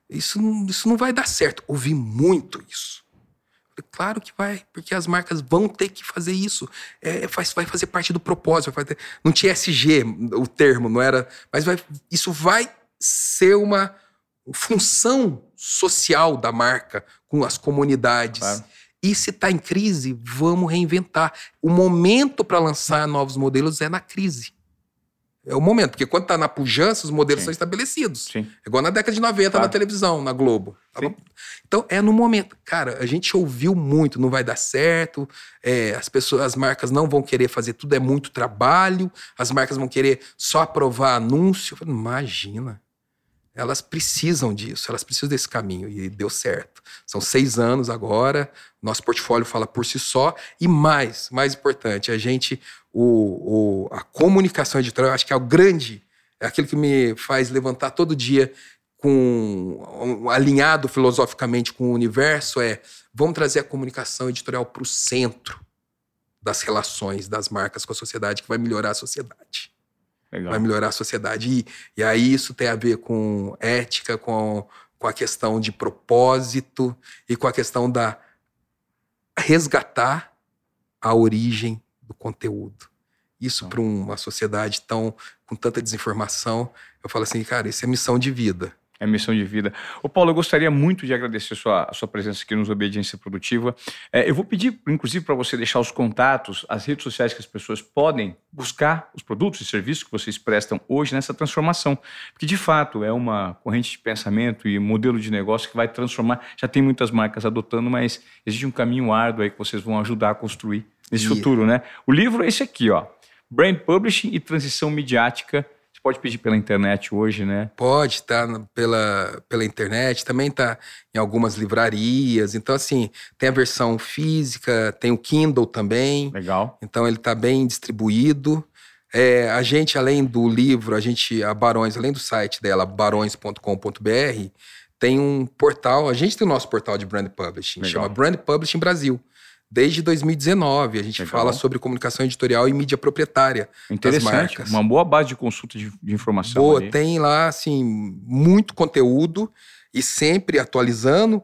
isso não, isso não vai dar certo. Ouvi muito isso. Claro que vai, porque as marcas vão ter que fazer isso. É, faz, vai fazer parte do propósito. Não tinha SG o termo, não era. Mas vai, isso vai ser uma função social da marca com as comunidades. Claro. E se está em crise, vamos reinventar. O momento para lançar novos modelos é na crise. É o momento, porque quando está na pujança, os modelos Sim. são estabelecidos. Sim. É igual na década de 90 claro. na televisão, na Globo. Sim. Então é no momento. Cara, a gente ouviu muito, não vai dar certo, é, as pessoas, as marcas não vão querer fazer tudo, é muito trabalho, as marcas vão querer só aprovar anúncio. Imagina elas precisam disso, elas precisam desse caminho e deu certo. São seis anos agora, nosso portfólio fala por si só e mais, mais importante, a gente, o, o, a comunicação editorial, acho que é o grande, é aquilo que me faz levantar todo dia com um, alinhado filosoficamente com o universo é vamos trazer a comunicação editorial para o centro das relações das marcas com a sociedade que vai melhorar a sociedade. Legal. vai melhorar a sociedade. E, e aí isso tem a ver com ética, com, com a questão de propósito e com a questão da resgatar a origem do conteúdo. Isso para uma sociedade tão com tanta desinformação, eu falo assim, cara, isso é missão de vida é missão de vida. O Paulo, eu gostaria muito de agradecer a sua, a sua presença aqui nos Obediência Produtiva. É, eu vou pedir, inclusive, para você deixar os contatos, as redes sociais que as pessoas podem buscar os produtos e serviços que vocês prestam hoje nessa transformação. Porque, de fato, é uma corrente de pensamento e modelo de negócio que vai transformar. Já tem muitas marcas adotando, mas existe um caminho árduo aí que vocês vão ajudar a construir nesse yeah. futuro, né? O livro é esse aqui, ó. Brand Publishing e Transição Midiática pode pedir pela internet hoje, né? Pode, tá pela, pela internet, também tá em algumas livrarias. Então, assim, tem a versão física, tem o Kindle também. Legal. Então, ele tá bem distribuído. É, a gente, além do livro, a gente, a Barões, além do site dela, barões.com.br, tem um portal, a gente tem o nosso portal de brand publishing, Legal. chama Brand Publishing Brasil desde 2019. A gente Legal. fala sobre comunicação editorial e mídia proprietária Interessante. das marcas. Uma boa base de consulta de, de informação. Boa, ali. tem lá, assim, muito conteúdo e sempre atualizando.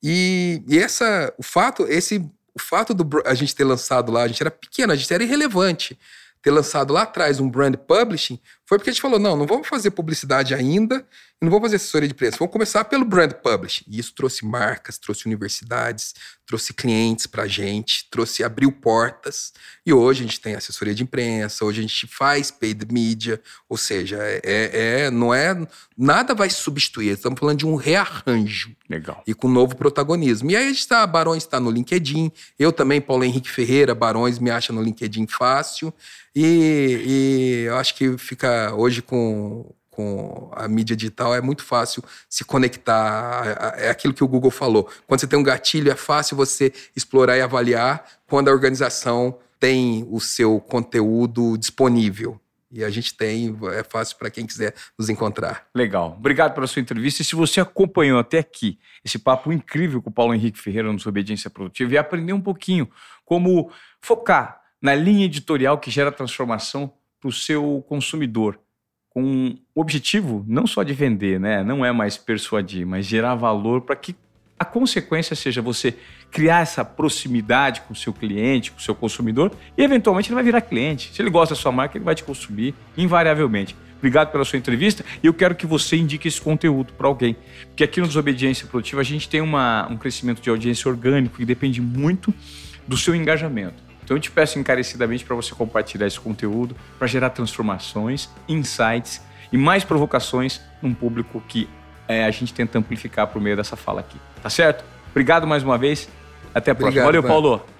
E, e essa, o fato, esse, o fato do a gente ter lançado lá, a gente era pequeno, a gente era irrelevante. ter lançado lá atrás um brand publishing foi porque a gente falou: não, não vamos fazer publicidade ainda, não vamos fazer assessoria de preço, vamos começar pelo brand publishing. E isso trouxe marcas, trouxe universidades, trouxe clientes para a gente, trouxe, abriu portas. E hoje a gente tem assessoria de imprensa, hoje a gente faz paid media, ou seja, é, é, é não é. Nada vai substituir, estamos falando de um rearranjo. Legal. E com novo protagonismo. E aí a gente está, Barões está no LinkedIn, eu também, Paulo Henrique Ferreira, Barões me acha no LinkedIn fácil. E, e eu acho que fica hoje com, com a mídia digital é muito fácil se conectar. É aquilo que o Google falou. Quando você tem um gatilho, é fácil você explorar e avaliar quando a organização tem o seu conteúdo disponível. E a gente tem, é fácil para quem quiser nos encontrar. Legal. Obrigado pela sua entrevista. E se você acompanhou até aqui esse papo incrível com o Paulo Henrique Ferreira no Obediência Produtiva e aprendeu um pouquinho como focar na linha editorial que gera transformação para o seu consumidor, com o objetivo não só de vender, né? não é mais persuadir, mas gerar valor para que a consequência seja você criar essa proximidade com o seu cliente, com o seu consumidor, e eventualmente ele vai virar cliente. Se ele gosta da sua marca, ele vai te consumir invariavelmente. Obrigado pela sua entrevista e eu quero que você indique esse conteúdo para alguém. Porque aqui no Desobediência Produtiva a gente tem uma, um crescimento de audiência orgânico que depende muito do seu engajamento. Então eu te peço encarecidamente para você compartilhar esse conteúdo para gerar transformações, insights e mais provocações num público que é, a gente tenta amplificar por meio dessa fala aqui. Tá certo? Obrigado mais uma vez. Até a próxima. Obrigado, Valeu, Paulo.